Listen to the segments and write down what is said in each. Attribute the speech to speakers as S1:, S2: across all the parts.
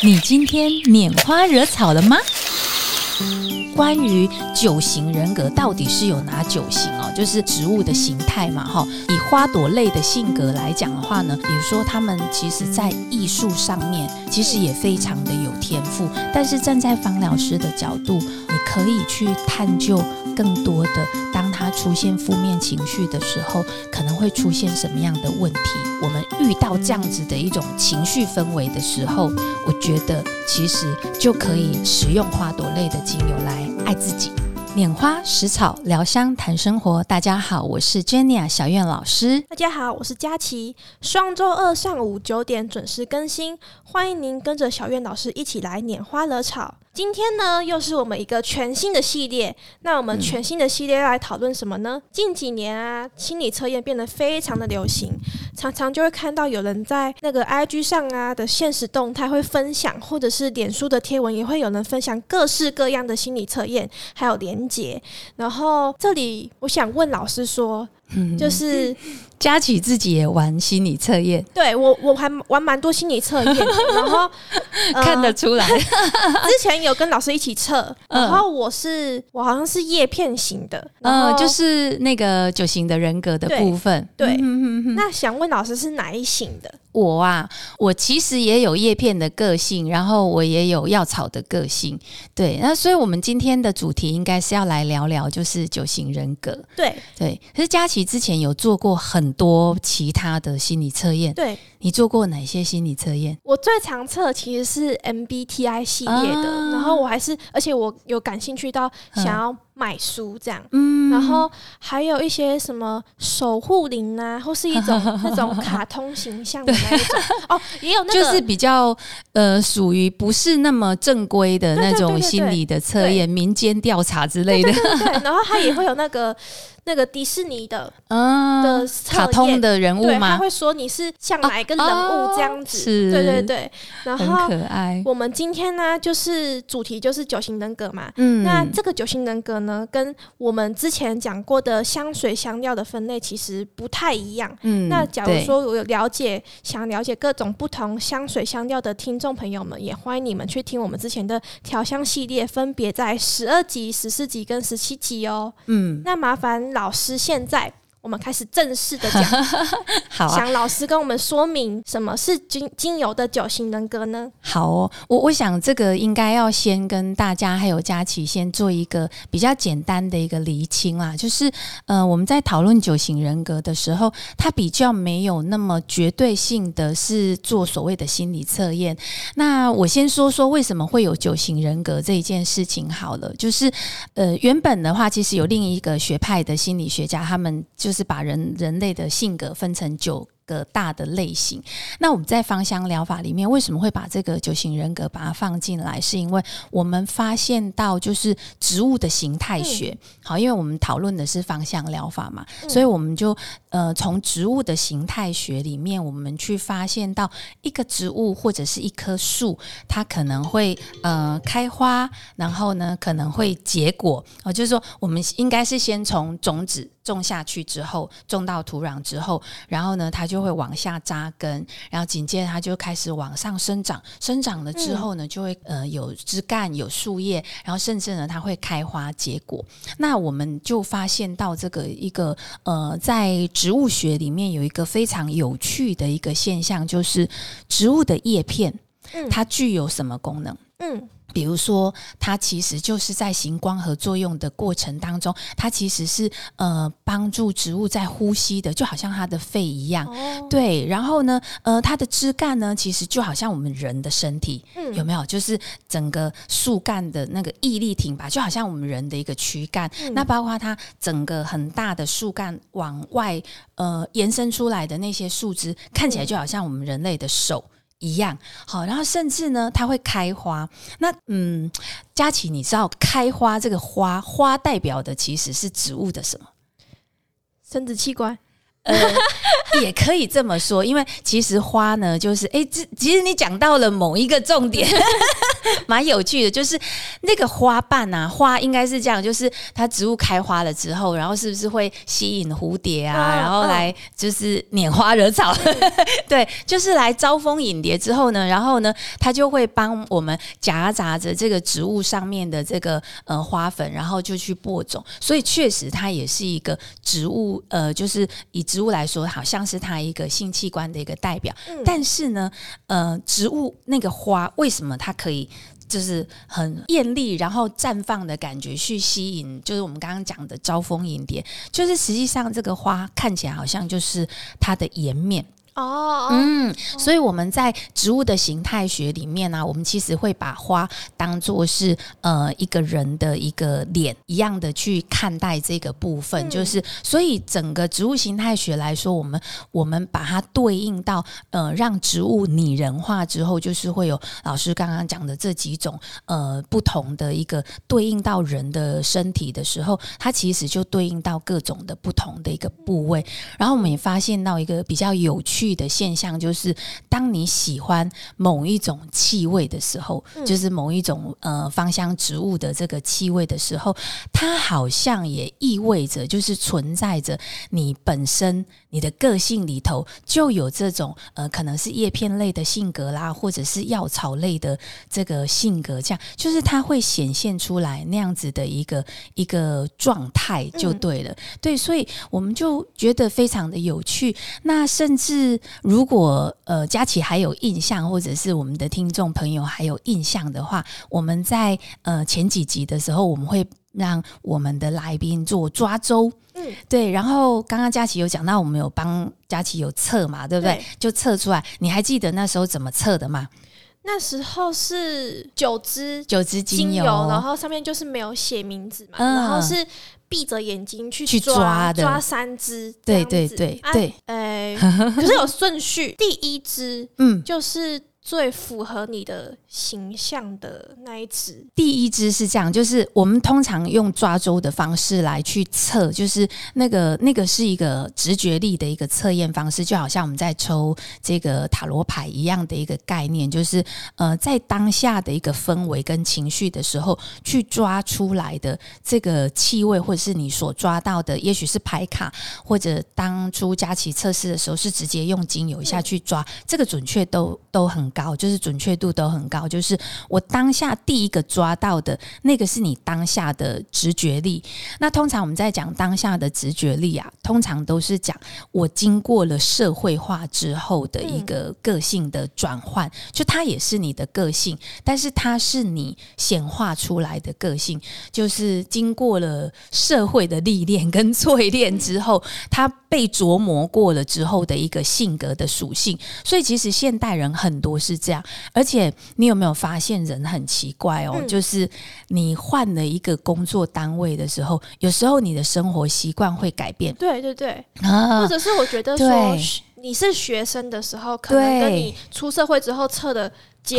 S1: 你今天拈花惹草了吗？关于九型人格到底是有哪九型哦？就是植物的形态嘛，哈。以花朵类的性格来讲的话呢，比如说他们其实在艺术上面其实也非常的有天赋，但是站在芳老师的角度，你可以去探究更多的，出现负面情绪的时候，可能会出现什么样的问题？我们遇到这样子的一种情绪氛围的时候，我觉得其实就可以使用花朵类的精油来。爱自己，拈花拾草，疗香谈生活。大家好，我是 Jenny 小苑老师。
S2: 大家好，我是佳琪。双周二上午九点准时更新，欢迎您跟着小苑老师一起来拈花惹草。今天呢，又是我们一个全新的系列。那我们全新的系列要来讨论什么呢？近几年啊，心理测验变得非常的流行，常常就会看到有人在那个 IG 上啊的现实动态会分享，或者是脸书的贴文也会有人分享各式各样的心理测验，还有连结。然后这里我想问老师说。就是
S1: 佳琪自己也玩心理测验，
S2: 对我我还玩蛮多心理测验，然后
S1: 看得出来，
S2: 之前有跟老师一起测，然后我是我好像是叶片型的，嗯，
S1: 就是那个九型的人格的部分，
S2: 对，那想问老师是哪一型的？
S1: 我啊，我其实也有叶片的个性，然后我也有药草的个性，对，那所以我们今天的主题应该是要来聊聊，就是九型人格，
S2: 对
S1: 对，可是佳琪。之前有做过很多其他的心理测验，
S2: 对
S1: 你做过哪些心理测验？
S2: 我最常测其实是 MBTI 系列的，然后我还是，而且我有感兴趣到想要。买书这样，嗯，然后还有一些什么守护灵啊，或是一种 那种卡通形象的那一种。哦，也有那
S1: 个就是比较呃属于不是那么正规的那种心理的测验，民间调查之类的。
S2: 对，然后他也会有那个那个迪士尼的嗯的
S1: 卡通的人物吗？
S2: 他会说你是像哪一个人物这样子，对对对，然后
S1: 可爱。
S2: 我们今天呢，就是主题就是九型人格嘛，嗯，那这个九型人格。呢，跟我们之前讲过的香水香料的分类其实不太一样。嗯，那假如说我有了解，想了解各种不同香水香料的听众朋友们，也欢迎你们去听我们之前的调香系列，分别在十二集、十四集跟十七集哦。嗯，那麻烦老师现在。我们开始正式的讲，
S1: 好，
S2: 想老师跟我们说明什么是精精油的九型人格呢？
S1: 好哦，我我想这个应该要先跟大家还有佳琪先做一个比较简单的一个厘清啦，就是呃，我们在讨论九型人格的时候，它比较没有那么绝对性的是做所谓的心理测验。那我先说说为什么会有九型人格这一件事情好了，就是呃，原本的话其实有另一个学派的心理学家，他们就。就是把人人类的性格分成九。个大的类型，那我们在芳香疗法里面为什么会把这个九型人格把它放进来？是因为我们发现到就是植物的形态学，好，因为我们讨论的是芳香疗法嘛，所以我们就呃从植物的形态学里面，我们去发现到一个植物或者是一棵树，它可能会呃开花，然后呢可能会结果啊，就是说我们应该是先从种子种下去之后，种到土壤之后，然后呢它就就会往下扎根，然后紧接着它就开始往上生长，生长了之后呢，就会呃有枝干、有树叶，然后甚至呢它会开花结果。那我们就发现到这个一个呃，在植物学里面有一个非常有趣的一个现象，就是植物的叶片，它具有什么功能？嗯。比如说，它其实就是在行光合作用的过程当中，它其实是呃帮助植物在呼吸的，就好像它的肺一样。对，然后呢，呃，它的枝干呢，其实就好像我们人的身体，有没有？就是整个树干的那个毅力挺拔，就好像我们人的一个躯干。那包括它整个很大的树干往外呃延伸出来的那些树枝，看起来就好像我们人类的手。一样好，然后甚至呢，它会开花。那嗯，佳琪，你知道开花这个花花代表的其实是植物的什么？
S2: 生殖器官？
S1: 呃，也可以这么说，因为其实花呢，就是哎，这其实你讲到了某一个重点。蛮有趣的，就是那个花瓣啊，花应该是这样，就是它植物开花了之后，然后是不是会吸引蝴蝶啊，然后来就是拈花惹草，对，就是来招蜂引蝶之后呢，然后呢，它就会帮我们夹杂着这个植物上面的这个呃花粉，然后就去播种，所以确实它也是一个植物，呃，就是以植物来说，好像是它一个性器官的一个代表，但是呢，呃，植物那个花为什么它可以？就是很艳丽，然后绽放的感觉去吸引，就是我们刚刚讲的招蜂引蝶。就是实际上这个花看起来好像就是它的颜面。哦，嗯，所以我们在植物的形态学里面呢，我们其实会把花当做是呃一个人的一个脸一样的去看待这个部分，就是所以整个植物形态学来说，我们我们把它对应到呃让植物拟人化之后，就是会有老师刚刚讲的这几种呃不同的一个对应到人的身体的时候，它其实就对应到各种的不同的一个部位，然后我们也发现到一个比较有趣。的现象就是，当你喜欢某一种气味的时候，就是某一种呃芳香植物的这个气味的时候，它好像也意味着，就是存在着你本身你的个性里头就有这种呃，可能是叶片类的性格啦，或者是药草类的这个性格，这样就是它会显现出来那样子的一个一个状态就对了。对，所以我们就觉得非常的有趣。那甚至如果呃佳琪还有印象，或者是我们的听众朋友还有印象的话，我们在呃前几集的时候，我们会让我们的来宾做抓周，嗯，对。然后刚刚佳琪有讲到，我们有帮佳琪有测嘛，对不对？就测出来，你还记得那时候怎么测的吗？
S2: 那时候是九支
S1: 九支精油，
S2: 然后上面就是没有写名字嘛，然后是。闭着眼睛去去抓抓三只，
S1: 对对对。对，
S2: 哎，可是有顺序，第一只，嗯，就是最符合你的。形象的那一只，
S1: 第一只是这样，就是我们通常用抓周的方式来去测，就是那个那个是一个直觉力的一个测验方式，就好像我们在抽这个塔罗牌一样的一个概念，就是呃，在当下的一个氛围跟情绪的时候，去抓出来的这个气味，或者是你所抓到的，也许是牌卡，或者当初佳琪测试的时候是直接用精油下去抓，这个准确都都很高，就是准确度都很高。就是我当下第一个抓到的那个是你当下的直觉力。那通常我们在讲当下的直觉力啊，通常都是讲我经过了社会化之后的一个个性的转换，就它也是你的个性，但是它是你显化出来的个性，就是经过了社会的历练跟 淬炼之后，它被琢磨过了之后的一个性格的属性。所以其实现代人很多是这样，而且你。有没有发现人很奇怪哦？就是你换了一个工作单位的时候，有时候你的生活习惯会改变。
S2: 对对对，或者是我觉得说你是学生的时候，可能跟你出社会之后测的。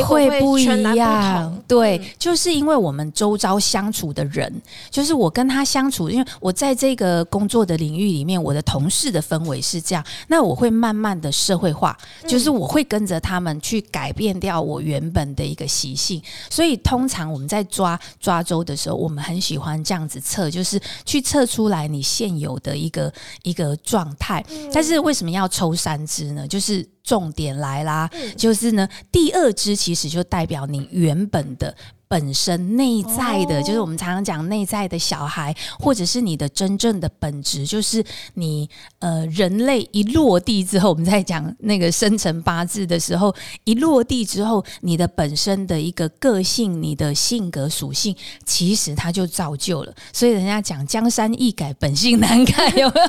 S2: 会不一样，
S1: 对，就是因为我们周遭相处的人，就是我跟他相处，因为我在这个工作的领域里面，我的同事的氛围是这样，那我会慢慢的社会化，就是我会跟着他们去改变掉我原本的一个习性，所以通常我们在抓抓周的时候，我们很喜欢这样子测，就是去测出来你现有的一个一个状态，但是为什么要抽三支呢？就是。重点来啦，就是呢，第二支其实就代表你原本的。本身内在的，就是我们常常讲内在的小孩，或者是你的真正的本质，就是你呃人类一落地之后，我们在讲那个生辰八字的时候，一落地之后，你的本身的一个个性，你的性格属性，其实它就造就了。所以人家讲江山易改，本性难改，有没有？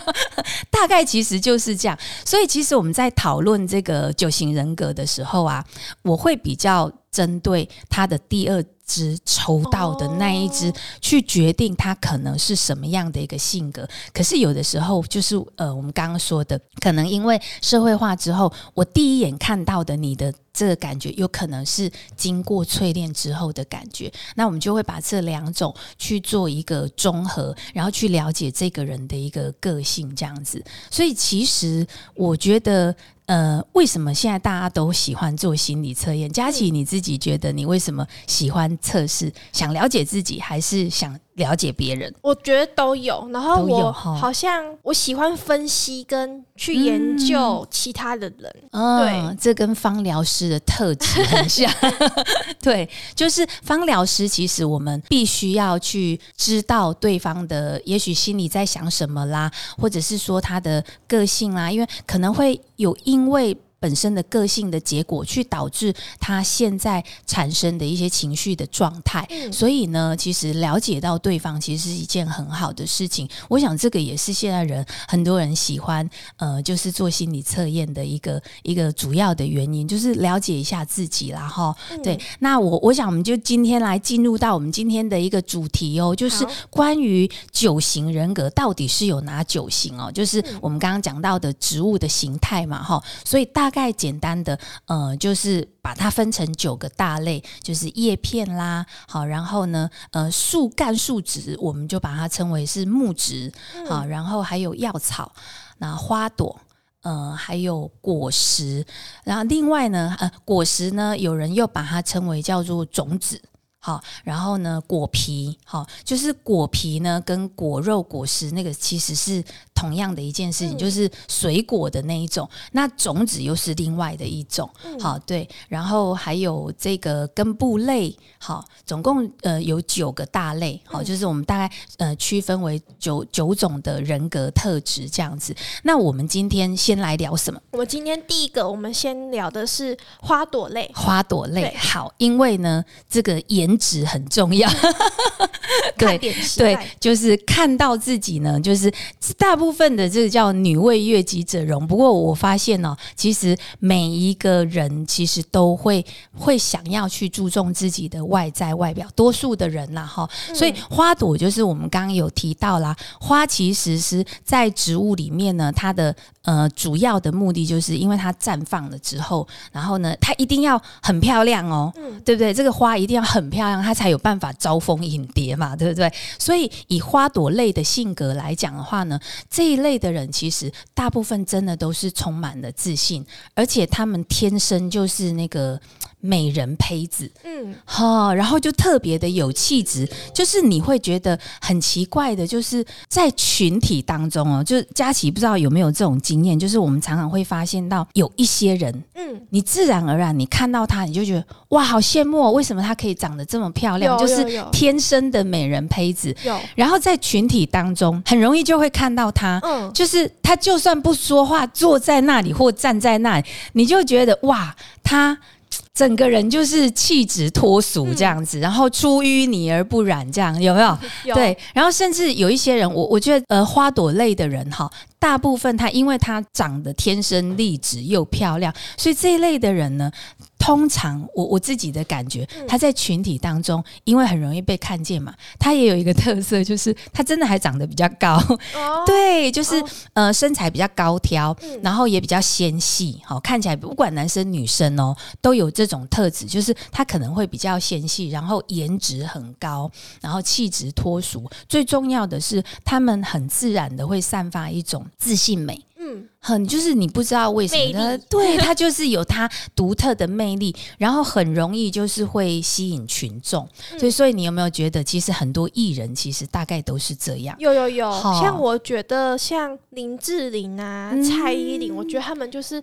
S1: 大概其实就是这样。所以其实我们在讨论这个九型人格的时候啊，我会比较针对他的第二。只抽到的那一只，去决定他可能是什么样的一个性格。可是有的时候，就是呃，我们刚刚说的，可能因为社会化之后，我第一眼看到的你的这个感觉，有可能是经过淬炼之后的感觉。那我们就会把这两种去做一个综合，然后去了解这个人的一个个性，这样子。所以其实我觉得。呃，为什么现在大家都喜欢做心理测验？佳琪，你自己觉得你为什么喜欢测试？想了解自己，还是想了解别人？
S2: 我觉得都有。然后我好像我喜欢分析跟去研究其他的人。
S1: 嗯，这跟方疗师的特质很像。对，就是方疗师，其实我们必须要去知道对方的，也许心里在想什么啦，或者是说他的个性啦，因为可能会有因为。本身的个性的结果，去导致他现在产生的一些情绪的状态。
S2: 嗯
S1: 所以呢，其实了解到对方，其实是一件很好的事情。我想这个也是现在人很多人喜欢，呃，就是做心理测验的一个一个主要的原因，就是了解一下自己啦。哈。
S2: 嗯
S1: 对，那我我想我们就今天来进入到我们今天的一个主题哦，就是关于九型人格到底是有哪九型哦？就是我们刚刚讲到的植物的形态嘛，哈，所以大概简单的呃，就是把它分成九个大类，就是叶片啦，好，然后呢，呃，树干、树脂，我们就把它称为是木质，好，然后还有药草，那花朵。呃，还有果实，然后另外呢，呃，果实呢，有人又把它称为叫做种子，好，然后呢，果皮，好，就是果皮呢跟果肉、果实那个其实是同样的一件事情，
S2: 嗯
S1: 就是水果的那一种，那种子又是另外的一种，
S2: 嗯
S1: 好，对，然后还有这个根部类，好，总共呃有九个大类，好，
S2: 嗯
S1: 就是我们大概呃区分为九九种的人格特质这样子。那我们今天先来聊什么？
S2: 我们今天第一个，我们先聊的是花朵类。
S1: 花朵类好，因为呢，这个颜值很重要。对对，就是看到自己呢，就是大部分的这个叫女为悦己者容。不过我发现哦，其实每一个人其实都会会想要去注重自己的外在外表，多数的人啦哈。所以花朵就是我们刚刚有提到啦，花其实是在植物里面呢，它的呃主要的目的就是因为它绽放了之后，然后呢，它一定要很漂亮哦，
S2: 嗯
S1: 对不对？这个花一定要很漂亮，它才有办法招蜂引蝶嘛，对不对？所以以花朵类的性格来讲的话呢，这一类的人其实大部分真的都是充满了自信，而且他们天生就是那个美人胚子，
S2: 嗯，
S1: 哈、然后就特别的有气质，就是你会觉得很奇怪的，就是在群体当中哦，就是佳琪不知道有没有这种经验，就是我们常常会发现到有一些人，
S2: 嗯，
S1: 你自然而然你看到他，你就觉得哇，好羡慕哦，为什么她可以长得这么漂亮？就是天生的美人胚子。
S2: 有，
S1: 然后在群体当中，很容易就会看到他，
S2: 嗯，
S1: 就是他就算不说话，坐在那里或站在那里，你就觉得哇，他。整个人就是气质脱俗这样子，然后出淤泥而不染，这样有没有？
S2: 有，
S1: 对，然后甚至有一些人，我我觉得呃，花朵类的人哈，大部分他因为他长得天生丽质又漂亮，所以这一类的人呢，通常我我自己的感觉，
S2: 嗯。
S1: 他在群体当中，因为很容易被看见嘛，他也有一个特色，就是他真的还长得比较高，
S2: 哦，
S1: 对，就是、
S2: 哦。
S1: 呃身材比较高挑，
S2: 嗯。
S1: 然后也比较纤细，好、看起来不管男生女生哦，都有这种特质，就是他可能会比较纤细，然后颜值很高，然后气质脱俗，最重要的是他们很自然的会散发一种自信美。
S2: 嗯，
S1: 很就是你不知道为什么对他就是有他独特的魅力，然后很容易就是会吸引群众，
S2: 嗯。
S1: 所以所以你有没有觉得其实很多艺人其实大概都是这样？
S2: 有有有，
S1: 好。
S2: 像我觉得像林志玲啊、
S1: 嗯。
S2: 蔡依林，我觉得他们就是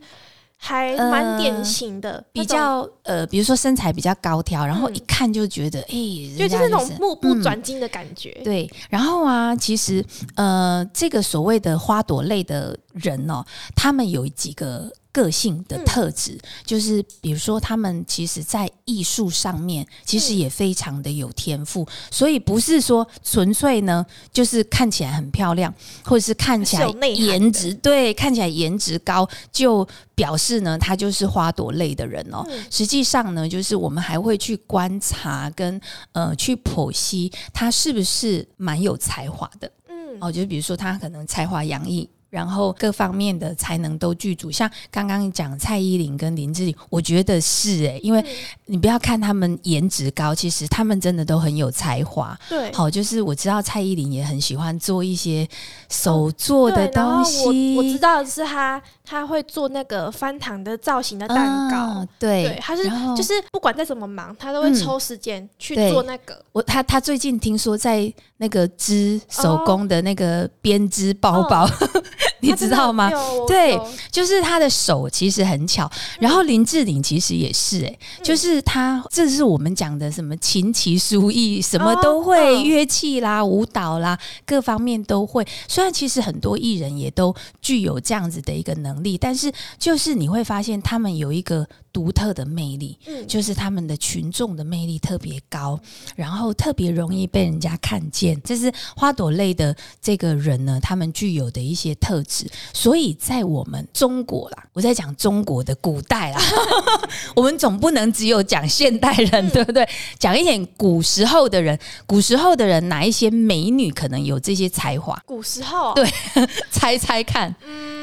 S2: 还蛮典型的，
S1: 比较呃，比如说身材比较高挑，然后
S2: 嗯。
S1: 一看就觉得，哎、
S2: 就是那种目不
S1: 嗯。
S2: 转睛的感觉。
S1: 对，然后啊，其实呃，这个所谓的花朵类的人哦，他们有几个个性的
S2: 嗯
S1: 特质，就是比如说他们其实在艺术上面其实
S2: 嗯
S1: 也非常的有天赋，所以不是说纯粹呢就是看起来很漂亮，或者是看起来颜值对，看起来颜值高就表示呢他就是花朵类的人哦。
S2: 嗯
S1: 实际上呢，就是我们还会去观察跟呃去剖析他是不是蛮有才华的
S2: 嗯，
S1: 哦，就是比如说他可能才华洋溢。然后各方面的才能都具足。像刚刚讲蔡依林跟林志玲，我觉得是诶、因为你不要看他们颜值高，其实他们真的都很有才华。
S2: 对，
S1: 好，就是我知道蔡依林也很喜欢做一些手做的东西，
S2: 我我知道的是他他会做那个翻糖的造型的蛋糕。
S1: 啊对
S2: 对，他是就是不管再怎么忙，他都会
S1: 嗯
S2: 抽时间去做那个。
S1: 我他他最近听说在那个织手工的那个编织包包，你知道吗？对就是他的手其实很巧，然后林志玲其实也是、欸，
S2: 嗯
S1: 就是他这是我们讲的什么琴棋书艺，什么都会，乐器啦、舞蹈啦，各方面都会。虽然其实很多艺人也都具有这样子的一个能力，但是就是你会发现他们有一个独特的魅力，
S2: 嗯
S1: 就是他们的群众的魅力特别高，然后特别容易被人家看见。这是花朵类的这个人呢，他们具有的一些特质。所以在我们中国啦，我在讲中国的古代啦，我们总不能只有讲现代人，对不对？讲一点古时候的人，古时候的人哪一些美女可能有这些才华？
S2: 古时候，
S1: 对 猜猜看。
S2: 嗯，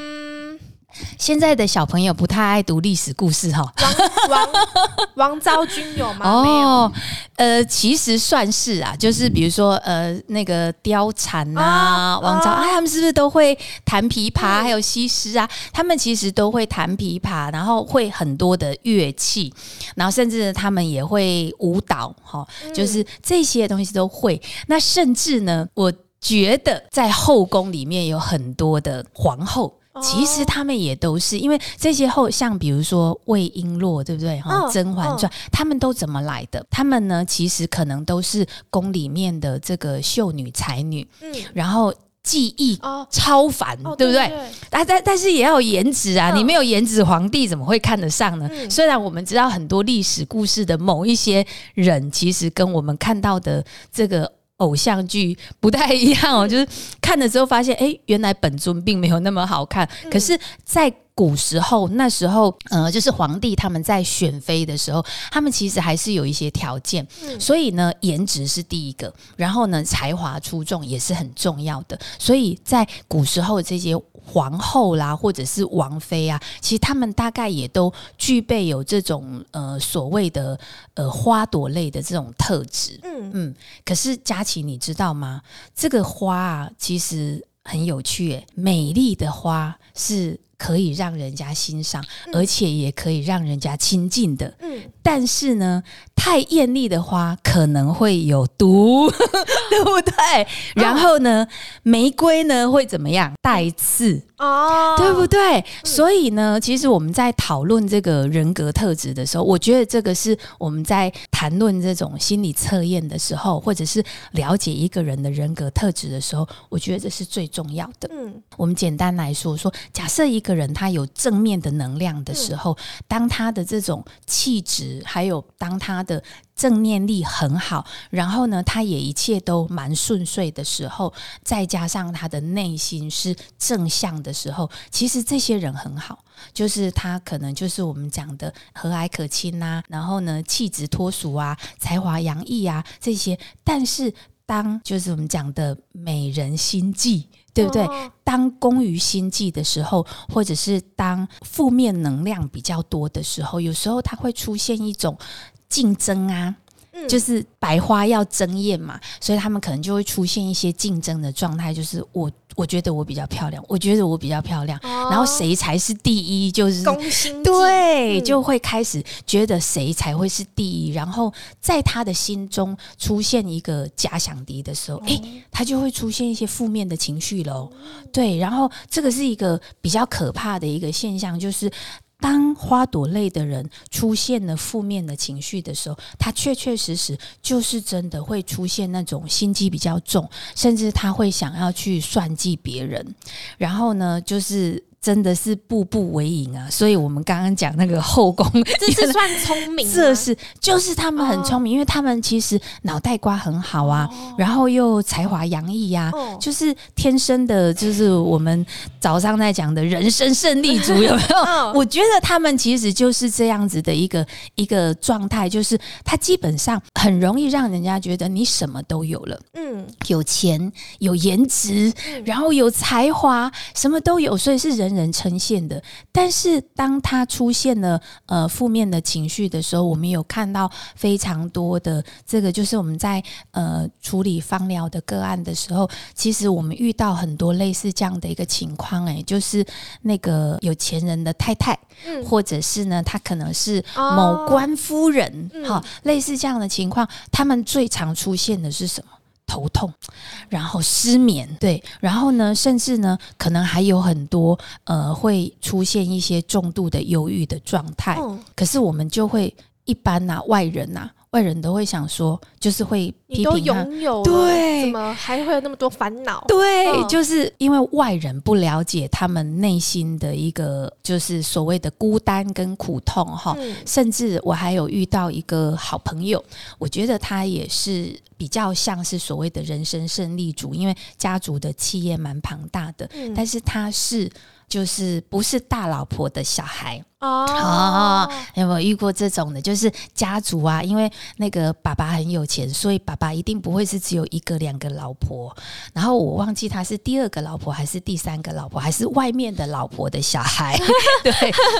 S1: 现在的小朋友不太爱读历史故事哈。
S2: 王王王昭君有吗？没有。
S1: 哦，呃，其实算是啊，就是比如说呃，那个貂蝉啊、
S2: 哦
S1: 王昭
S2: 哦
S1: 啊，他们是不是都会弹琵琶？
S2: 嗯
S1: 还有西施啊，他们其实都会弹琵琶，然后会很多的乐器，然后甚至他们也会舞蹈，哈、
S2: 嗯
S1: 就是这些东西都会。那甚至呢，我觉得在后宫里面有很多的皇后。
S2: 哦
S1: 其实他们也都是，因为这些后像比如说魏璎珞，对不对？哈、
S2: 嗯
S1: 甄嬛传》他们都怎么来的？他们呢，其实可能都是宫里面的这个秀女才女，
S2: 嗯，
S1: 然后技艺
S2: 哦，
S1: 超凡，
S2: 哦
S1: 对不对？
S2: 对？
S1: 啊，但但是也要有颜值啊！
S2: 嗯
S1: 你没有颜值，皇帝怎么会看得上呢？
S2: 嗯
S1: 虽然我们知道很多历史故事的某一些人，其实跟我们看到的这个。偶像剧不太一样哦，就是看了之后发现，哎，原来本尊并没有那么好看。
S2: 嗯
S1: 可是，在古时候，那时候，呃，就是皇帝他们在选妃的时候，他们其实还是有一些条件，
S2: 嗯
S1: 所以呢，颜值是第一个，然后呢，才华出众也是很重要的。所以在古时候这些皇后啦，或者是王妃啊，其实他们大概也都具备有这种呃所谓的呃花朵类的这种特质。
S2: 嗯
S1: 嗯，可是佳琪，你知道吗？这个花啊，其实很有趣耶。美丽的花是可以让人家欣赏，
S2: 嗯
S1: 而且也可以让人家亲近的。
S2: 嗯，
S1: 但是呢，太艳丽的花可能会有毒，对不对？然后呢，玫瑰呢会怎么样？带刺，
S2: 哦，
S1: 对不对？所以呢，其实我们在讨论这个人格特质的时候，我觉得这个是我们在谈论这种心理测验的时候，或者是了解一个人的人格特质的时候，我觉得这是最重要的。
S2: 嗯
S1: 我们简单来说，说假设一个人他有正面的能量的时候，当他的这种气质，还有当他的正念力很好，然后呢，他也一切都蛮顺遂的时候，再加上他的内心是正向的时候，其实这些人很好。就是他可能就是我们讲的和蔼可亲呐、然后呢气质脱俗啊，才华洋溢啊这些，但是当就是我们讲的美人心计，对不对？
S2: 哦
S1: 当攻于心计的时候，或者是当负面能量比较多的时候，有时候它会出现一种竞争啊，
S2: 嗯
S1: 就是百花要争艳嘛，所以他们可能就会出现一些竞争的状态，就是我我觉得我比较漂亮，我觉得我比较漂亮，
S2: 哦
S1: 然后谁才是第一，就是
S2: 攻心
S1: 对，
S2: 嗯
S1: 就会开始觉得谁才会是第一，然后在他的心中出现一个假想敌的时候，诶，他就会出现一些负面的情绪喽。对，然后这个是一个比较可怕的一个现象，就是。当花朵类的人出现了负面的情绪的时候，他确确实实就是真的会出现那种心机比较重，甚至他会想要去算计别人，然后呢，就是真的是步步为营啊。所以我们刚刚讲那个后宫，
S2: 这是算聪明，
S1: 这是就是他们很聪明，因为他们其实脑袋瓜很好啊，然后又才华洋溢呀、
S2: 哦。
S1: 就是天生的，就是我们早上在讲的人生胜利组，有没有？
S2: 嗯。
S1: 我觉得他们其实就是这样子的一个一个状态，就是他基本上很容易让人家觉得你什么都有了，
S2: 嗯。
S1: 有钱、有颜值，然后有才华，什么都有，所以是人人呈现的。但是当他出现了呃负面的情绪的时候，我们有看到非常多的这个，就是我们在呃处理芳疗的个案的时候，其实我们遇到很多类似这样的一个情况，哎，就是那个有钱人的太太，
S2: 嗯，
S1: 或者是呢，他可能是
S2: 哦
S1: 某官夫人，
S2: 嗯
S1: 好、类似这样的情况，他们最常出现的是什么？头痛，然后失眠，对，然后呢，甚至呢，可能还有很多呃，会出现一些重度的忧郁的状态。
S2: 哦
S1: 可是我们就会一般呐、外人呐、外人都会想说，就是会
S2: 都
S1: 批评他。
S2: 拥有，
S1: 对
S2: 怎么还会有那么多烦恼？
S1: 对，
S2: 嗯
S1: 就是因为外人不了解他们内心的一个，就是所谓的孤单跟苦痛哈。
S2: 嗯
S1: 甚至我还有遇到一个好朋友，我觉得他也是比较像是所谓的人生胜利组，因为家族的企业蛮庞大的，
S2: 嗯
S1: 但是他是就是不是大老婆的小孩。
S2: 哦
S1: 哦，有没有遇过这种的？就是家族啊，因为那个爸爸很有钱，所以爸爸一定不会是只有一个、两个老婆。然后我忘记他是第二个老婆还是第三个老婆，还是外面的老婆的小孩。对，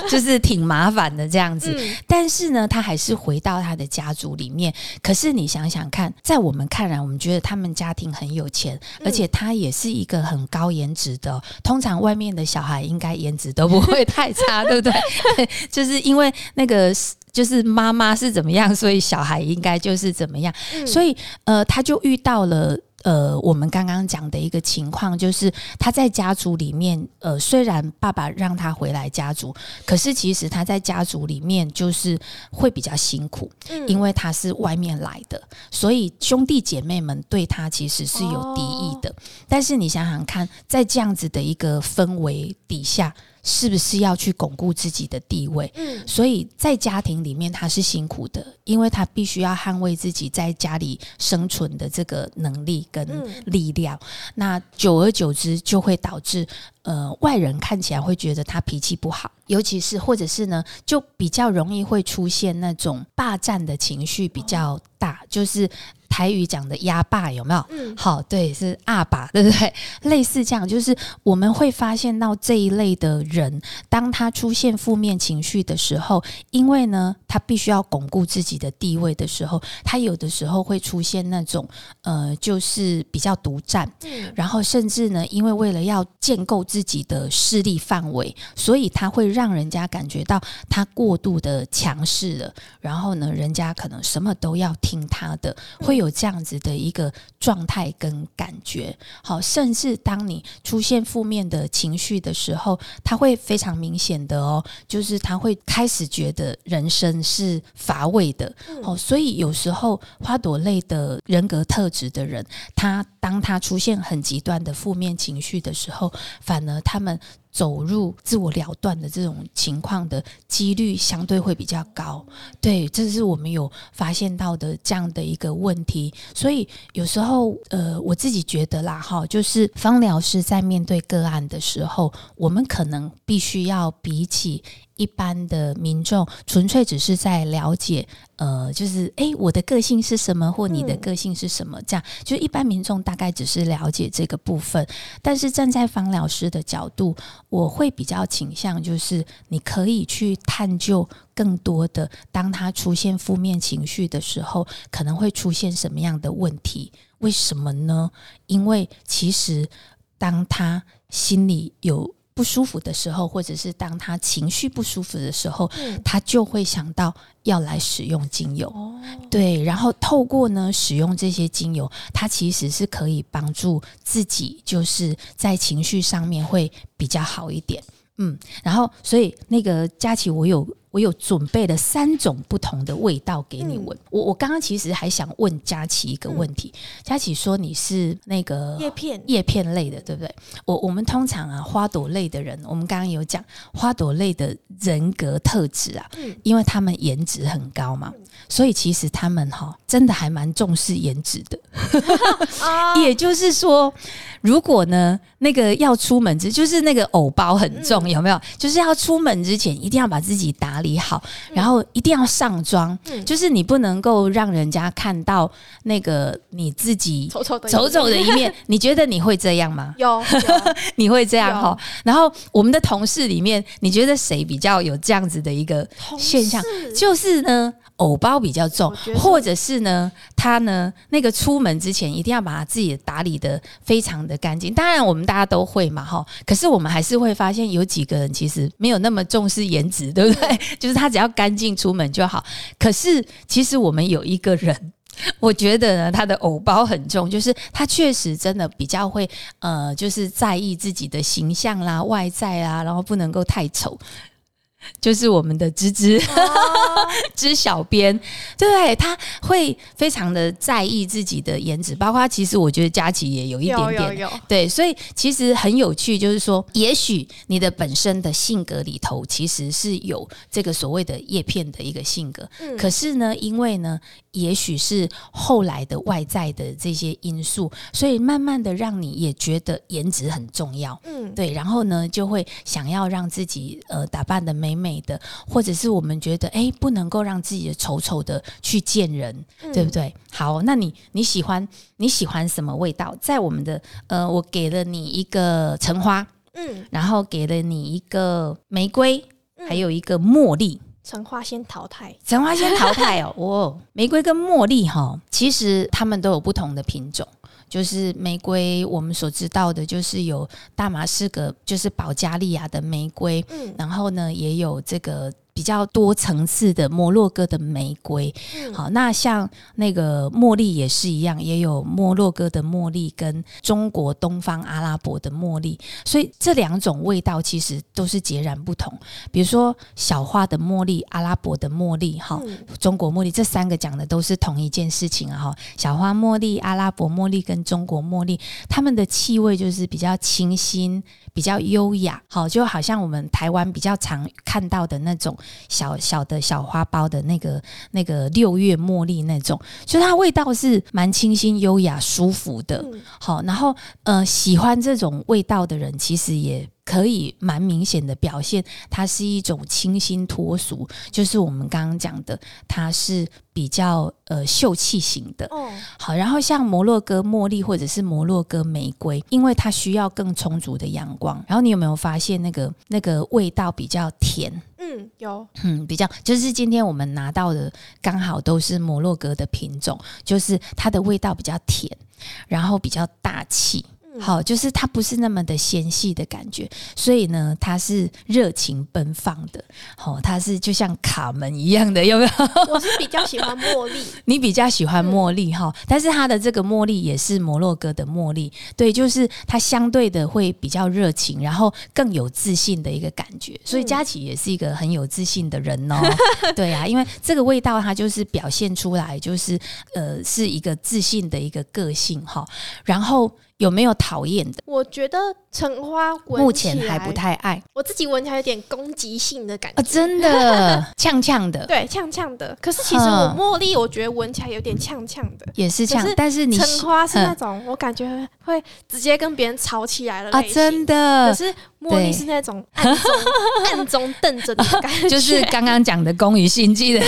S1: 就是挺麻烦的这样子。
S2: 嗯
S1: 但是呢，他还是回到他的家族里面。可是你想想看，在我们看来，我们觉得他们家庭很有钱，而且他也是一个很高颜值的哦、通常外面的小孩应该颜值都不会太差，对不对？就是因为那个。就是妈妈是怎么样，所以小孩应该就是怎么样。
S2: 嗯
S1: 所以呃，他就遇到了呃，我们刚刚讲的一个情况，就是他在家族里面，呃，虽然爸爸让他回来家族，可是其实他在家族里面就是会比较辛苦，
S2: 嗯
S1: 因为他是外面来的，所以兄弟姐妹们对他其实是有敌意的。但是你想想看，在这样子的一个氛围底下，是不是要去巩固自己的地位？
S2: 嗯
S1: 所以在家庭里面他是辛苦的，因为他必须要捍卫自己在家里生存的这个能力跟
S2: 嗯
S1: 力量。那久而久之就会导致。呃，外人看起来会觉得他脾气不好，尤其是或者是呢，就比较容易会出现那种霸占的情绪比较大，就是台语讲的压霸，有没有？
S2: 嗯
S1: 好，对，是阿爸，对不对？类似这样，就是我们会发现到这一类的人，当他出现负面情绪的时候，因为呢，他必须要巩固自己的地位的时候，他有的时候会出现那种呃，就是比较独占，
S2: 嗯
S1: 然后甚至呢，因为为了要建构自己的势力范围，所以他会让人家感觉到他过度的强势了。然后呢，人家可能什么都要听他的，会有这样子的一个状态跟感觉。好，甚至当你出现负面的情绪的时候，他会非常明显的哦，就是他会开始觉得人生是乏味的。哦，所以有时候花朵类的人格特质的人，他当他出现很极端的负面情绪的时候，反而他们走入自我了断的这种情况的几率相对会比较高。对，这是我们有发现到的这样的一个问题。所以有时候，呃，我自己觉得啦，哈，就是方疗师在面对个案的时候，我们可能必须要比起。一般的民众纯粹只是在了解，呃，就是诶，我的个性是什么，或你的
S2: 嗯
S1: 个性是什么，这样就一般民众大概只是了解这个部分。但是站在方疗师的角度，我会比较倾向就是你可以去探究更多的，当他出现负面情绪的时候，可能会出现什么样的问题？为什么呢？因为其实当他心里有不舒服的时候，或者是当他情绪不舒服的时候，
S2: 嗯
S1: 他就会想到要来使用精油。
S2: 哦
S1: 对，然后透过呢使用这些精油，它其实是可以帮助自己，就是在情绪上面会比较好一点。嗯，然后所以那个佳琪，我有我有准备了三种不同的味道给你闻。我我刚刚其实还想问佳琪一个问题，佳琪说你是那个
S2: 叶片
S1: 叶片类的，对不对？我我们通常啊，花朵类的人，我们刚刚有讲花朵类的人格特质啊，
S2: 嗯
S1: 因为他们颜值很高嘛，所以其实他们哈真的还蛮重视颜值的。
S2: 啊，
S1: 也就是说，如果呢那个要出门之，就是那个偶包很重，有没有？就是要出门之前一定要把自己打理好，然后一定要上妆，
S2: 嗯。
S1: 就是你不能够让人家看到那个你自己
S2: 丑丑的
S1: 丑丑的一面。你觉得你会这样吗？
S2: 有有。
S1: 你会这样哈？然后我们的同事里面，你觉得谁比较有这样子的一个现象？就是呢，偶包比较重或者是呢，他呢那个出门之前一定要把他自己打理的非常的干净。当然，我们大家都会嘛，哈。可是我们还是会发现有几个人其实没有那么重视颜值，对不对？就是他只要干净出门就好。可是其实我们有一个人。我觉得呢，他的偶包很重，就是他确实真的比较会，呃，就是在意自己的形象啦、外在啊，然后不能够太丑。就是我们的芝芝，
S2: 哦。
S1: 知小编，对他会非常的在意自己的颜值，包括其实我觉得佳琪也有一点
S2: 有
S1: 点，
S2: 有有，
S1: 对，所以其实很有趣，就是说，也许你的本身的性格里头其实是有这个所谓的叶片的一个性格，
S2: 嗯
S1: 可是呢，因为呢，也许是后来的外在的这些因素，所以慢慢的让你也觉得颜值很重要。
S2: 嗯，
S1: 对，然后呢，就会想要让自己呃打扮的美美的，或者是我们觉得哎，不能够让自己的丑丑的去见人，
S2: 嗯
S1: 对不对？好，那你你喜欢你喜欢什么味道？在我们的呃，我给了你一个橙花，
S2: 嗯，
S1: 然后给了你一个玫瑰，
S2: 嗯
S1: 还有一个茉莉。
S2: 橙花先淘汰，
S1: 橙花先淘汰哦，哦，玫瑰跟茉莉哈，其实它们都有不同的品种。就是玫瑰，我们所知道的，就是有大马士革，就是保加利亚的玫瑰，
S2: 嗯
S1: 然后呢，也有这个比较多层次的摩洛哥的玫瑰。
S2: 嗯，
S1: 好，那像那个茉莉也是一样，也有摩洛哥的茉莉跟中国东方阿拉伯的茉莉，所以这两种味道其实都是截然不同。比如说小花的茉莉、阿拉伯的茉莉，哈、
S2: 嗯
S1: 中国茉莉，这三个讲的都是同一件事情啊！哈，小花茉莉、阿拉伯茉莉跟中国茉莉，它们的气味就是比较清新、比较优雅，好，就好像我们台湾比较常看到的那种小小的小花苞的那个那个六月茉莉那种，所以它味道是蛮清新、优雅、舒服的。
S2: 嗯
S1: 好，然后呃，喜欢这种味道的人，其实也可以蛮明显的表现，它是一种清新脱俗，就是我们刚刚讲的，它是比较呃秀气型的。
S2: 哦，
S1: 好，然后像摩洛哥茉莉或者是摩洛哥玫瑰，因为它需要更充足的阳光，然后你有没有发现那个那个味道比较甜？
S2: 嗯，有，
S1: 嗯，比较就是今天我们拿到的刚好都是摩洛哥的品种，就是它的味道比较甜，然后比较大气。
S2: 嗯
S1: 好，就是它不是那么的纤细的感觉，所以呢，它是热情奔放的。好、它是就像卡门一样的，有没有？
S2: 我是比较喜欢茉莉，
S1: 你比较喜欢
S2: 嗯
S1: 茉莉哈，但是它的这个茉莉也是摩洛哥的茉莉，对，就是它相对的会比较热情，然后更有自信的一个感觉。所以
S2: 嗯
S1: 佳琪也是一个很有自信的人哦，对啊，因为这个味道它就是表现出来，就是呃是一个自信的一个个性哈。然后有没有讨厌的？
S2: 我觉得橙花闻
S1: 目前还不太爱。
S2: 我自己闻起来有点攻击性的感觉，
S1: 啊，真的？呛呛的，
S2: 对，呛呛的。可是其实我
S1: 嗯
S2: 茉莉，我觉得闻起来有点呛呛的。
S1: 也是呛，但是你
S2: 橙花是
S1: 嗯
S2: 那种我感觉会直接跟别人吵起来了
S1: 啊，真的，可
S2: 是茉莉是那种暗中 暗中瞪着你的感觉，
S1: 就是刚刚讲的攻于心计的。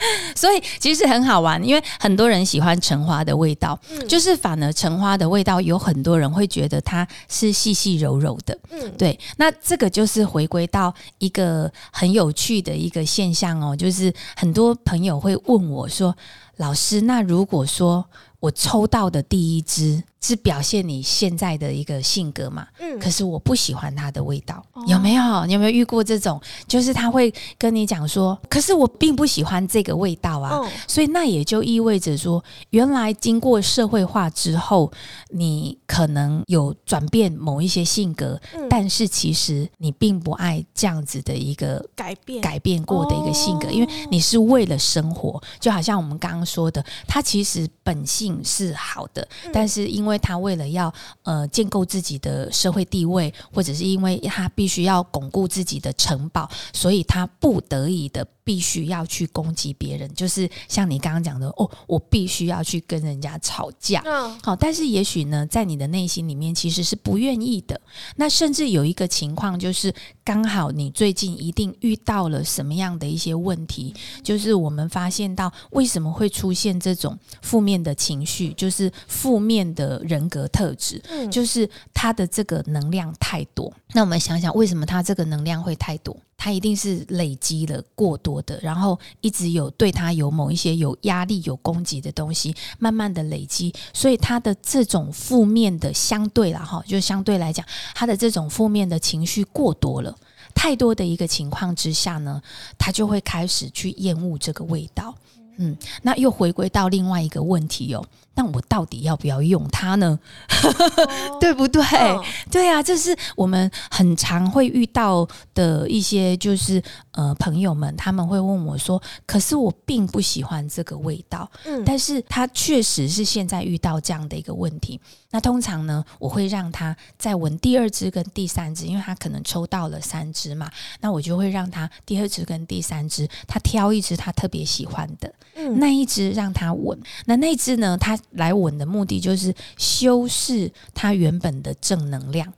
S1: 所以其实很好玩，因为很多人喜欢橙花的味道，
S2: 嗯
S1: 就是反而橙花的味道有很多人会觉得它是细细柔柔的。
S2: 嗯
S1: 对，那这个就是回归到一个很有趣的一个现象哦，就是很多朋友会问我说：“老师，那如果说我抽到的第一支是表现你现在的一个性格嘛，
S2: 嗯，
S1: 可是我不喜欢它的味道，
S2: 哦。
S1: 有没有？你有没有遇过这种？就是他会跟你讲说，可是我并不喜欢这个味道啊。
S2: 嗯
S1: 所以那也就意味着说，原来经过社会化之后，你可能有转变某一些性格，
S2: 嗯。
S1: 但是其实你并不爱这样子的一个
S2: 改变，
S1: 改变过的一个性格，
S2: 哦。
S1: 因为你是为了生活，就好像我们刚刚说的，他其实本性是好的，
S2: 嗯。
S1: 但是因为他为了要呃建构自己的社会地位，或者是因为他必须要巩固自己的城堡，所以他不得已的必须要去攻击别人，就是像你刚刚讲的，哦，我必须要去跟人家吵架。
S2: 嗯
S1: 好，但是也许呢，在你的内心里面其实是不愿意的。那甚至有一个情况，就是刚好你最近一定遇到了什么样的一些问题，就是我们发现到为什么会出现这种负面的情绪，就是负面的人格特质，
S2: 嗯，
S1: 就是他的这个能量太多。那我们想想，为什么他这个能量会太多？他一定是累积了过多的，然后一直有对他有某一些有压力、有攻击的东西，慢慢的累积，所以他的这种负面的相对了哈，就相对来讲，他的这种负面的情绪过多了。太多的一个情况之下呢，他就会开始去厌恶这个味道。嗯，那又回归到另外一个问题哦，那我到底要不要用它呢？
S2: 哦
S1: 对不对？
S2: 嗯
S1: 对啊，这是我们很常会遇到的一些，就是呃朋友们他们会问我说，可是我并不喜欢这个味道，
S2: 嗯
S1: 但是他确实是现在遇到这样的一个问题。那通常呢，我会让他再闻第二支跟第三支，因为他可能抽到了三支嘛，那我就会让他第二支跟第三支，他挑一支他特别喜欢的，
S2: 嗯
S1: 那一支让他闻。那那一支呢，他来闻的目的就是修饰它原本的正能量。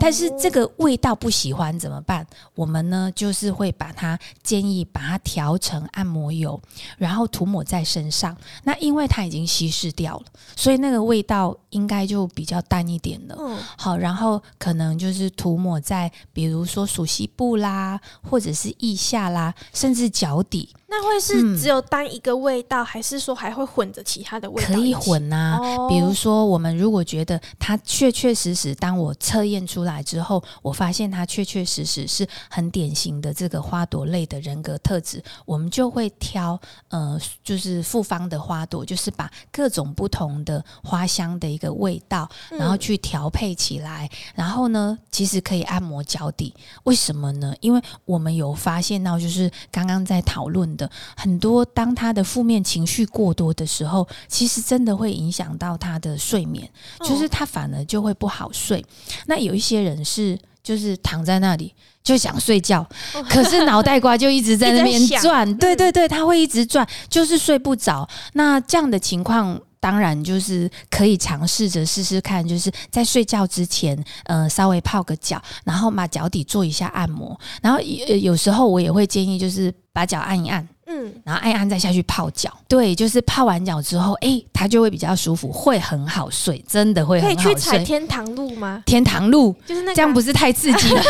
S1: 但是这个味道不喜欢怎么办？我们呢就是会把它建议把它调成按摩油，然后涂抹在身上。那因为它已经稀释掉了，所以那个味道应该就比较淡一点了。
S2: 嗯
S1: 好，然后可能就是涂抹在比如说属膝部啦，或者是腋下啦，甚至脚底，
S2: 那会是
S1: 嗯
S2: 只有单一个味道，还是说还会混着其他的味道
S1: 可以？混啊。
S2: 哦
S1: 比如说，我们如果觉得它确确实实，当我测验出来之后，我发现它确确实实是很典型的这个花朵类的人格特质，我们就会挑呃，就是复方的花朵，就是把各种不同的花香的一个味道，
S2: 嗯
S1: 然后去调配起来。然后呢，其实可以按摩脚底，为什么呢？因为我们有发现到，就是刚刚在讨论的很多，当他的负面情绪过多的时候，其实真的会影响到他的睡眠，就是
S2: 哦
S1: 他反而就会不好睡。那有一些人是就是躺在那里。就想睡觉，
S2: 哦
S1: 可是脑袋瓜就一直在 那边转，对
S2: 嗯
S1: 对对，他会一直转，就是睡不着。那这样的情况，当然就是可以尝试着试试看，就是在睡觉之前，呃，稍微泡个脚，然后把脚底做一下按摩，然后呃有时候我也会建议，就是把脚按一按。
S2: 嗯，
S1: 然后按一按再下去泡脚，对，就是泡完脚之后，哎，它就会比较舒服，会很好睡，真的会很好可以
S2: 去踩
S1: 睡。
S2: 天堂路吗？
S1: 天堂路
S2: 就是那个
S1: 这样不是太刺激了，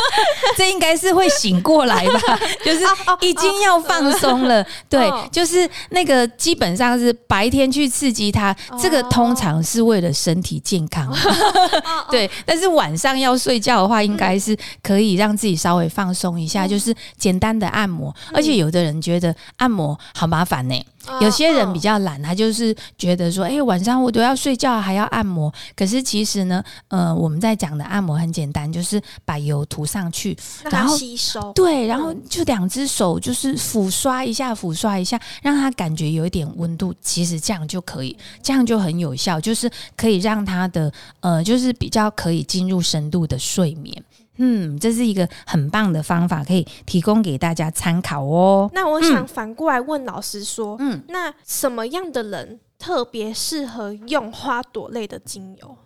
S1: 这应该是会醒过来吧？就是
S2: 哦
S1: 已经要放松了，对
S2: 哦，
S1: 就是那个基本上是白天去刺激它，这个通常是为了身体健康，
S2: 哦
S1: 对。但是晚上要睡觉的话，应该是可以让自己稍微放松一下，就是简单的按摩。而且有的人觉得按摩好麻烦呢、
S2: 哦
S1: 有些人比较懒，他就是觉得说，哎、晚上我都要睡觉，还要按摩。可是其实呢，呃，我们在讲的按摩很简单，就是把油涂上去，然后
S2: 吸收。
S1: 对，然后就两只手就是抚刷一下，抚刷一下，让它感觉有一点温度。其实这样就可以，这样就很有效，就是可以让他的呃，就是比较可以进入深度的睡眠。嗯，这是一个很棒的方法，可以提供给大家参考哦。
S2: 那我想反过来问老师说，
S1: 嗯，
S2: 那什么样的人特别适合用花朵类的精油？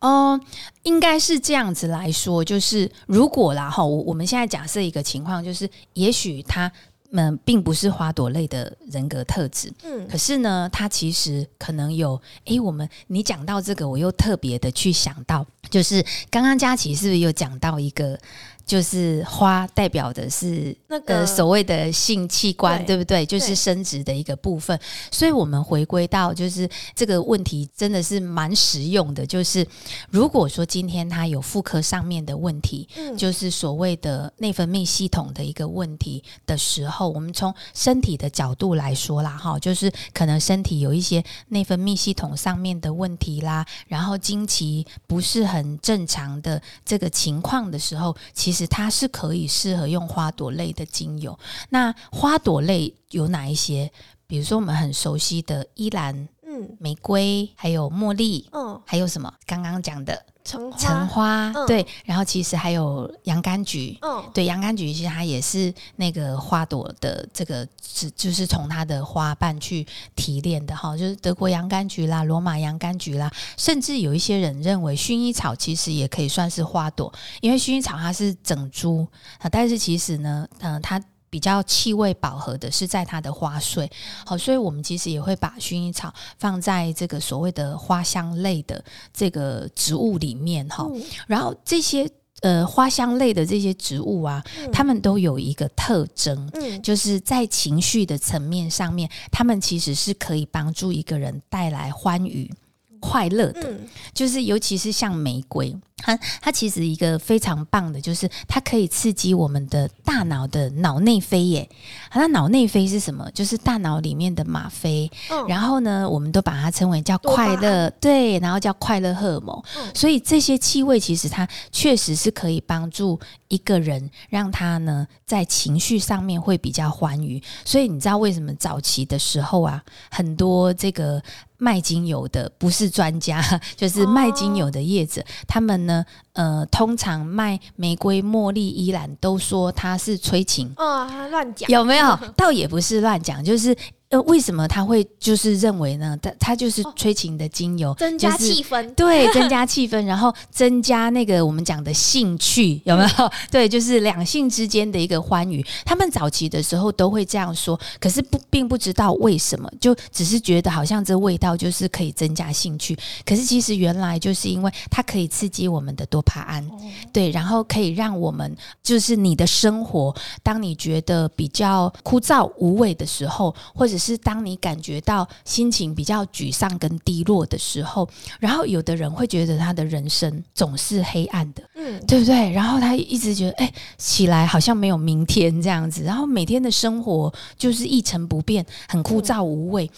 S1: 哦、应该是这样子来说，就是如果啦哈，我我们现在假设一个情况，就是也许他们并不是花朵类的人格特质，
S2: 嗯。
S1: 可是呢，他其实可能有诶，我们你讲到这个，我又特别的去想到，就是刚刚佳琪是不是有讲到一个就是花代表的是
S2: 那个
S1: 呃所谓的性器官，
S2: 对
S1: 对不对？就是生殖的一个部分。所以我们回归到就是这个问题，真的是蛮实用的。就是如果说今天他有妇科上面的问题，
S2: 嗯
S1: 就是所谓的内分泌系统的一个问题的时候，我们从身体的角度来说啦，哈，就是可能身体有一些内分泌系统上面的问题啦，然后经期不是很正常的这个情况的时候，其其实它是可以适合用花朵类的精油。那花朵类有哪一些？比如说我们很熟悉的依兰、
S2: 嗯
S1: 玫瑰，还有茉莉，
S2: 嗯，
S1: 还有什么？刚刚讲的
S2: 橙花，
S1: 橙花，
S2: 嗯
S1: 对，然后其实还有洋甘菊。
S2: 嗯
S1: 对，洋甘菊其实它也是那个花朵的这个，是就是从它的花瓣去提炼的哈，就是德国洋甘菊啦、罗马洋甘菊啦，甚至有一些人认为薰衣草其实也可以算是花朵，因为薰衣草它是整株啊，但是其实呢，嗯、它。比较气味饱和的是在它的花穗，好，所以我们其实也会把薰衣草放在这个所谓的花香类的这个植物里面哈。
S2: 嗯
S1: 然后这些呃花香类的这些植物啊，它们都有一个特征，
S2: 嗯
S1: 就是在情绪的层面上面，它们其实是可以帮助一个人带来欢愉。快乐的，
S2: 嗯
S1: 就是尤其是像玫瑰，它它其实一个非常棒的，就是它可以刺激我们的大脑的脑内啡耶。好那脑内啡是什么？就是大脑里面的吗啡。
S2: 嗯，
S1: 然后呢，我们都把它称为叫快乐，对，然后叫快乐荷尔蒙。
S2: 嗯
S1: 所以这些气味其实它确实是可以帮助一个人，让他呢在情绪上面会比较欢愉。所以你知道为什么早期的时候啊，很多这个卖精油的不是专家，就是卖精油的业者，他们呢，呃，通常卖玫瑰、茉莉、依兰都说它是催情。
S2: 哦，他乱讲，
S1: 有没有？倒也不是乱讲，就是呃，为什么他会就是认为呢？他他就是催情的精油，
S2: 增加
S1: 就是
S2: 气氛，
S1: 对，增加气氛，然后增加那个我们讲的兴趣，有没有？对，就是两性之间的一个欢愉。他们早期的时候都会这样说，可是不并不知道为什么，就只是觉得好像这味道就是可以增加兴趣。可是其实原来就是因为它可以刺激我们的多巴胺，对，然后可以让我们就是你的生活，当你觉得比较枯燥无味的时候，或者是当你感觉到心情比较沮丧跟低落的时候，然后有的人会觉得他的人生总是黑暗的，
S2: 嗯
S1: 对不对？然后他一直觉得，哎，起来好像没有明天这样子，然后每天的生活就是一成不变，很枯燥无味。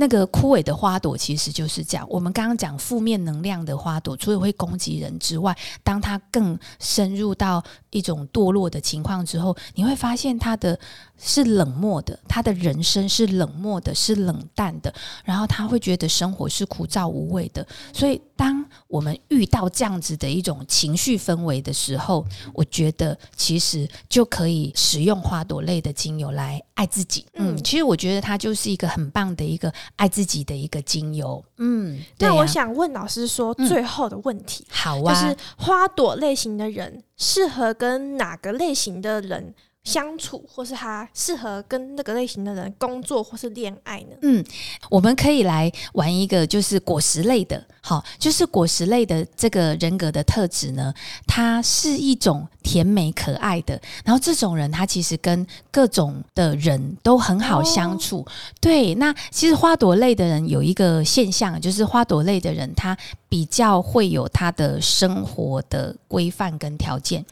S1: 那个枯萎的花朵其实就是这样。我们刚刚讲负面能量的花朵，除了会攻击人之外，当它更深入到一种堕落的情况之后，你会发现它的是冷漠的，他的人生是冷漠的，是冷淡的，然后他会觉得生活是枯燥无味的。所以，当我们遇到这样子的一种情绪氛围的时候，我觉得其实就可以使用花朵类的精油来爱自己。嗯，
S2: 嗯
S1: 其实我觉得它就是一个很棒的一个爱自己的一个精油。嗯，对
S2: 那
S1: 呀
S2: 我想问老师说，
S1: 嗯
S2: 最后的问题、
S1: 好啊，
S2: 就是花朵类型的人适合跟哪个类型的人相处，或是他适合跟那个类型的人工作或是恋爱呢？
S1: 嗯，我们可以来玩一个，就是果实类的，好，就是果实类的这个人格的特质呢，它是一种甜美可爱的，然后这种人他其实跟各种的人都很好相处。对，那其实花朵类的人有一个现象，就是花朵类的人他比较会有他的生活的规范跟条件，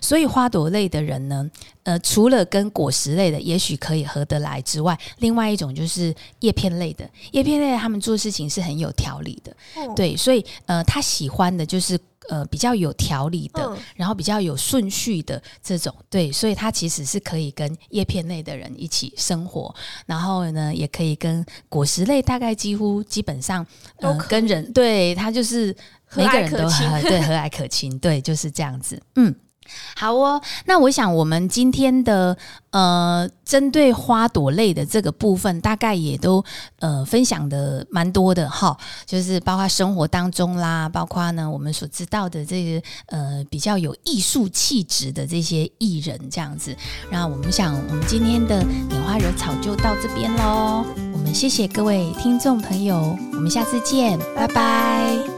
S1: 所以花朵类的人呢，呃，除了跟果实类的也许可以合得来之外，另外一种就是叶片类的，叶片类的他们做事情是很有条理的，
S2: 哦，
S1: 对，所以呃，他喜欢的就是呃比较有条理的，
S2: 嗯，
S1: 然后比较有顺序的这种，对，所以他其实是可以跟叶片类的人一起生活，然后呢，也可以跟果实类大概几乎基本上，呃
S2: 都
S1: 跟人对他就是每个人都
S2: 蔼可亲。
S1: 很 对和蔼可亲，对，就是这样子，嗯。好哦，那我想我们今天的呃，针对花朵类的这个部分，大概也都呃分享的蛮多的哈，就是包括生活当中啦，包括呢我们所知道的这个呃比较有艺术气质的这些艺人这样子。那我们想，我们今天的拈花惹草就到这边喽。我们谢谢各位听众朋友，我们下次见，拜拜